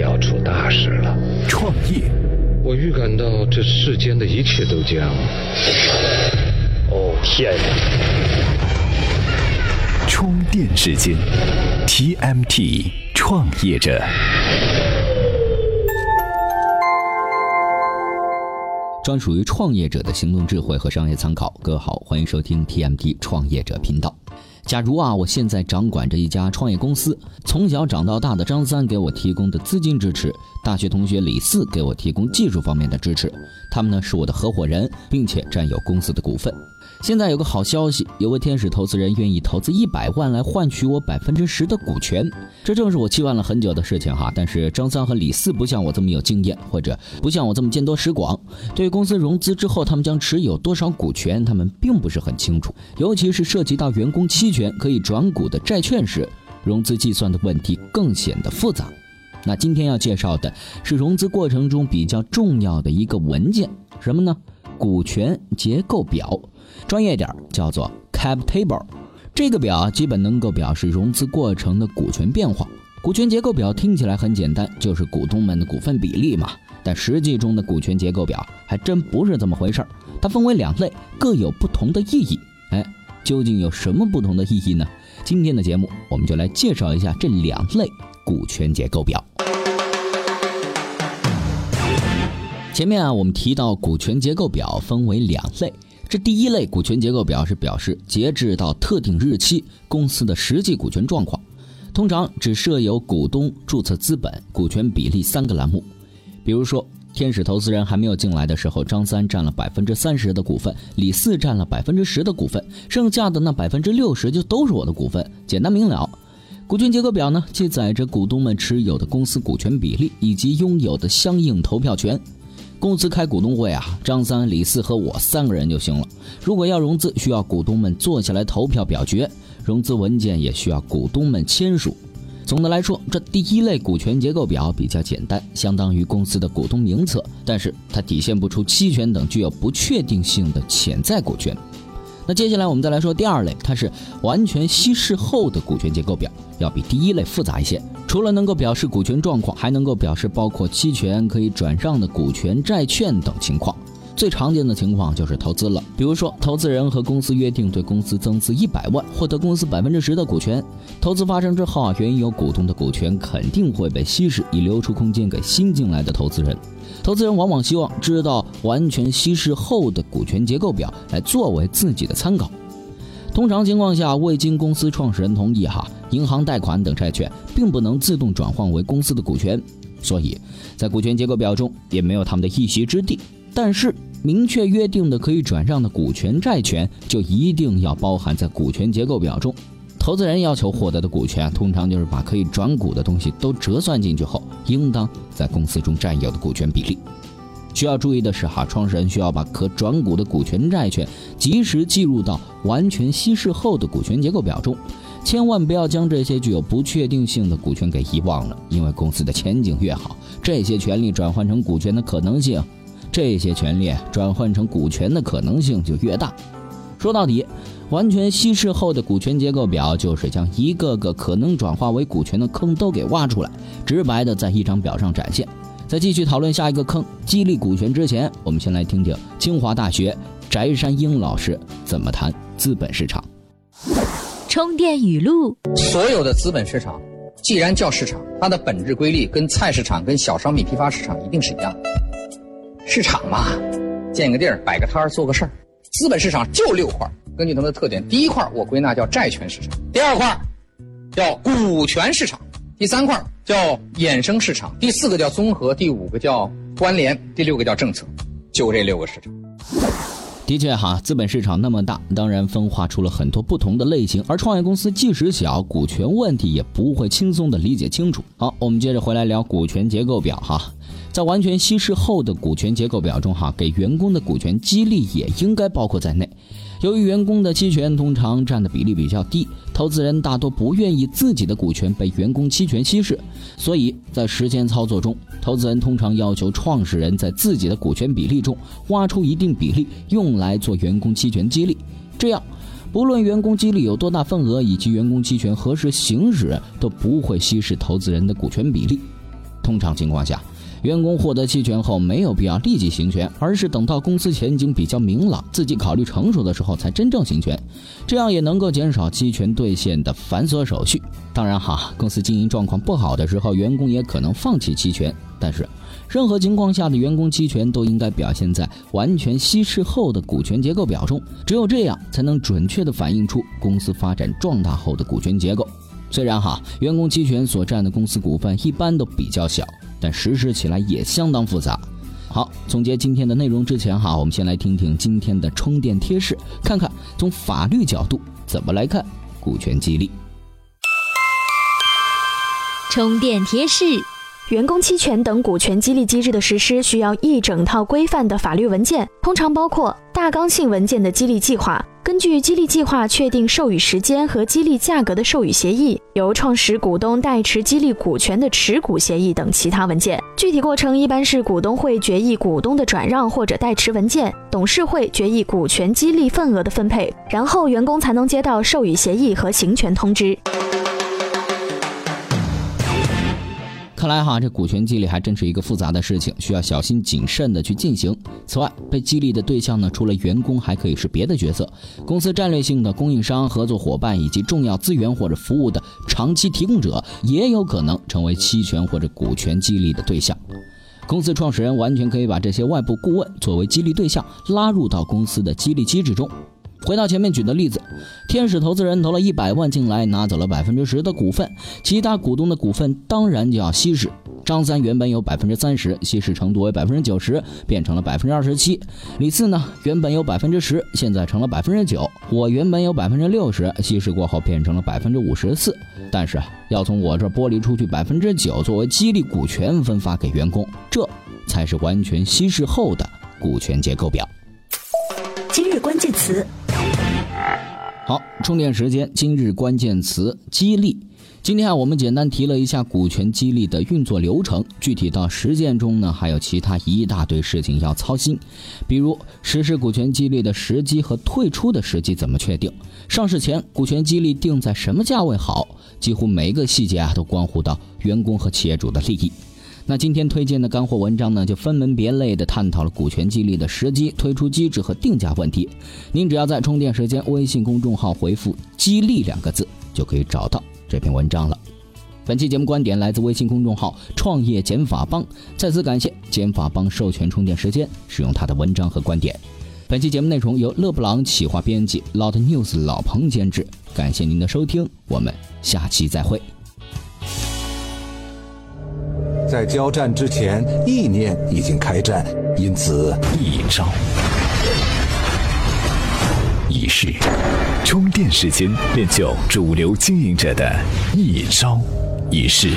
要出大事了。创业，我预感到这世间的一切都将……哦天呀！充电时间，TMT 创业者。专属于创业者的行动智慧和商业参考。各位好，欢迎收听 TMT 创业者频道。假如啊，我现在掌管着一家创业公司，从小长到大的张三给我提供的资金支持，大学同学李四给我提供技术方面的支持，他们呢是我的合伙人，并且占有公司的股份。现在有个好消息，有位天使投资人愿意投资一百万来换取我百分之十的股权，这正是我期望了很久的事情哈。但是张三和李四不像我这么有经验，或者不像我这么见多识广，对公司融资之后他们将持有多少股权，他们并不是很清楚。尤其是涉及到员工期权可以转股的债券时，融资计算的问题更显得复杂。那今天要介绍的是融资过程中比较重要的一个文件，什么呢？股权结构表。专业点叫做 cap table，这个表基本能够表示融资过程的股权变化。股权结构表听起来很简单，就是股东们的股份比例嘛。但实际中的股权结构表还真不是这么回事儿，它分为两类，各有不同的意义。哎，究竟有什么不同的意义呢？今天的节目我们就来介绍一下这两类股权结构表。前面啊，我们提到股权结构表分为两类。这第一类股权结构表是表示截至到特定日期公司的实际股权状况，通常只设有股东、注册资本、股权比例三个栏目。比如说，天使投资人还没有进来的时候，张三占了百分之三十的股份，李四占了百分之十的股份，剩下的那百分之六十就都是我的股份，简单明了。股权结构表呢，记载着股东们持有的公司股权比例以及拥有的相应投票权。公司开股东会啊，张三、李四和我三个人就行了。如果要融资，需要股东们坐下来投票表决，融资文件也需要股东们签署。总的来说，这第一类股权结构表比较简单，相当于公司的股东名册，但是它体现不出期权等具有不确定性的潜在股权。那接下来我们再来说第二类，它是完全稀释后的股权结构表，要比第一类复杂一些。除了能够表示股权状况，还能够表示包括期权、可以转让的股权、债券等情况。最常见的情况就是投资了，比如说投资人和公司约定对公司增资一百万，获得公司百分之十的股权。投资发生之后啊，原有股东的股权肯定会被稀释，以留出空间给新进来的投资人。投资人往往希望知道完全稀释后的股权结构表，来作为自己的参考。通常情况下，未经公司创始人同意，哈，银行贷款等债券并不能自动转换为公司的股权，所以在股权结构表中也没有他们的一席之地。但是，明确约定的可以转让的股权、债权，就一定要包含在股权结构表中。投资人要求获得的股权，通常就是把可以转股的东西都折算进去后，应当在公司中占有的股权比例。需要注意的是，哈，创始人需要把可转股的股权、债权及时计入到完全稀释后的股权结构表中，千万不要将这些具有不确定性的股权给遗忘了。因为公司的前景越好，这些权利转换成股权的可能性，这些权利转换成股权的可能性就越大。说到底。完全稀释后的股权结构表，就是将一个个可能转化为股权的坑都给挖出来，直白的在一张表上展现。在继续讨论下一个坑——激励股权之前，我们先来听听清华大学翟山鹰老师怎么谈资本市场。充电语录：所有的资本市场，既然叫市场，它的本质规律跟菜市场、跟小商品批发市场一定是一样的。市场嘛，建个地儿，摆个摊儿，做个事儿。资本市场就六块儿。根据它们的特点，第一块儿我归纳叫债权市场，第二块儿叫股权市场，第三块儿叫衍生市场，第四个叫综合，第五个叫关联，第六个叫政策，就这六个市场。的确哈，资本市场那么大，当然分化出了很多不同的类型，而创业公司即使小，股权问题也不会轻松的理解清楚。好，我们接着回来聊股权结构表哈，在完全稀释后的股权结构表中哈，给员工的股权激励也应该包括在内。由于员工的期权通常占的比例比较低，投资人大多不愿意自己的股权被员工期权稀释，所以在时间操作中，投资人通常要求创始人在自己的股权比例中挖出一定比例用来做员工期权激励。这样，不论员工激励有多大份额以及员工期权何时行使，都不会稀释投资人的股权比例。通常情况下，员工获得期权后没有必要立即行权，而是等到公司前景比较明朗、自己考虑成熟的时候才真正行权，这样也能够减少期权兑现的繁琐手续。当然哈，公司经营状况不好的时候，员工也可能放弃期权，但是任何情况下的员工期权都应该表现在完全稀释后的股权结构表中，只有这样才能准确地反映出公司发展壮大后的股权结构。虽然哈，员工期权所占的公司股份一般都比较小，但实施起来也相当复杂。好，总结今天的内容之前哈，我们先来听听今天的充电贴士，看看从法律角度怎么来看股权激励。充电贴士。员工期权等股权激励机制的实施需要一整套规范的法律文件，通常包括大纲性文件的激励计划，根据激励计划确定授予时间和激励价格的授予协议，由创始股东代持激励股权的持股协议等其他文件。具体过程一般是股东会决议股东的转让或者代持文件，董事会决议股权激励份额的分配，然后员工才能接到授予协议和行权通知。来哈，这股权激励还真是一个复杂的事情，需要小心谨慎的去进行。此外，被激励的对象呢，除了员工，还可以是别的角色，公司战略性的供应商、合作伙伴以及重要资源或者服务的长期提供者，也有可能成为期权或者股权激励的对象。公司创始人完全可以把这些外部顾问作为激励对象，拉入到公司的激励机制中。回到前面举的例子，天使投资人投了一百万进来，拿走了百分之十的股份，其他股东的股份当然就要稀释。张三原本有百分之三十，稀释程度为百分之九十，变成了百分之二十七。李四呢，原本有百分之十，现在成了百分之九。我原本有百分之六十，稀释过后变成了百分之五十四。但是要从我这剥离出去百分之九作为激励股权分发给员工，这才是完全稀释后的股权结构表。今日关键词。好，充电时间。今日关键词：激励。今天啊，我们简单提了一下股权激励的运作流程，具体到实践中呢，还有其他一大堆事情要操心，比如实施股权激励的时机和退出的时机怎么确定，上市前股权激励定在什么价位好，几乎每一个细节啊，都关乎到员工和企业主的利益。那今天推荐的干货文章呢，就分门别类的探讨了股权激励的时机、推出机制和定价问题。您只要在充电时间微信公众号回复“激励”两个字，就可以找到这篇文章了。本期节目观点来自微信公众号“创业减法帮”，再次感谢减法帮授权充电时间使用他的文章和观点。本期节目内容由勒布朗企划编辑，Lot News 老彭监制。感谢您的收听，我们下期再会。在交战之前，意念已经开战，因此一招一式，充电时间练就主流经营者的一招一式。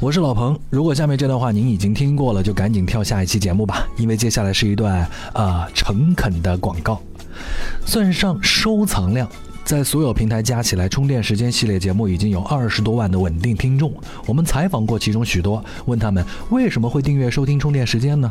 我是老彭，如果下面这段话您已经听过了，就赶紧跳下一期节目吧，因为接下来是一段啊诚恳的广告，算上收藏量。在所有平台加起来，充电时间系列节目已经有二十多万的稳定听众。我们采访过其中许多，问他们为什么会订阅收听充电时间呢？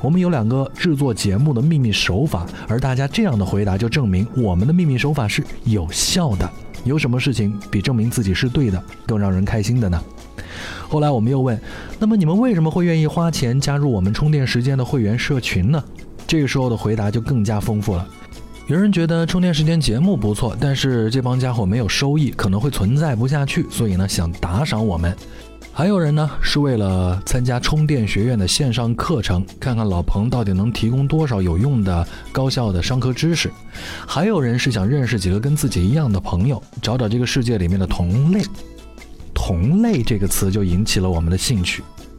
我们有两个制作节目的秘密手法，而大家这样的回答就证明我们的秘密手法是有效的。有什么事情比证明自己是对的更让人开心的呢？后来我们又问，那么你们为什么会愿意花钱加入我们充电时间的会员社群呢？这个时候的回答就更加丰富了。有人觉得充电时间节目不错，但是这帮家伙没有收益，可能会存在不下去，所以呢想打赏我们。还有人呢，是为了参加充电学院的线上课程，看看老彭到底能提供多少有用的、高效的商科知识；还有人是想认识几个跟自己一样的朋友，找找这个世界里面的同类。同类这个词就引起了我们的兴趣。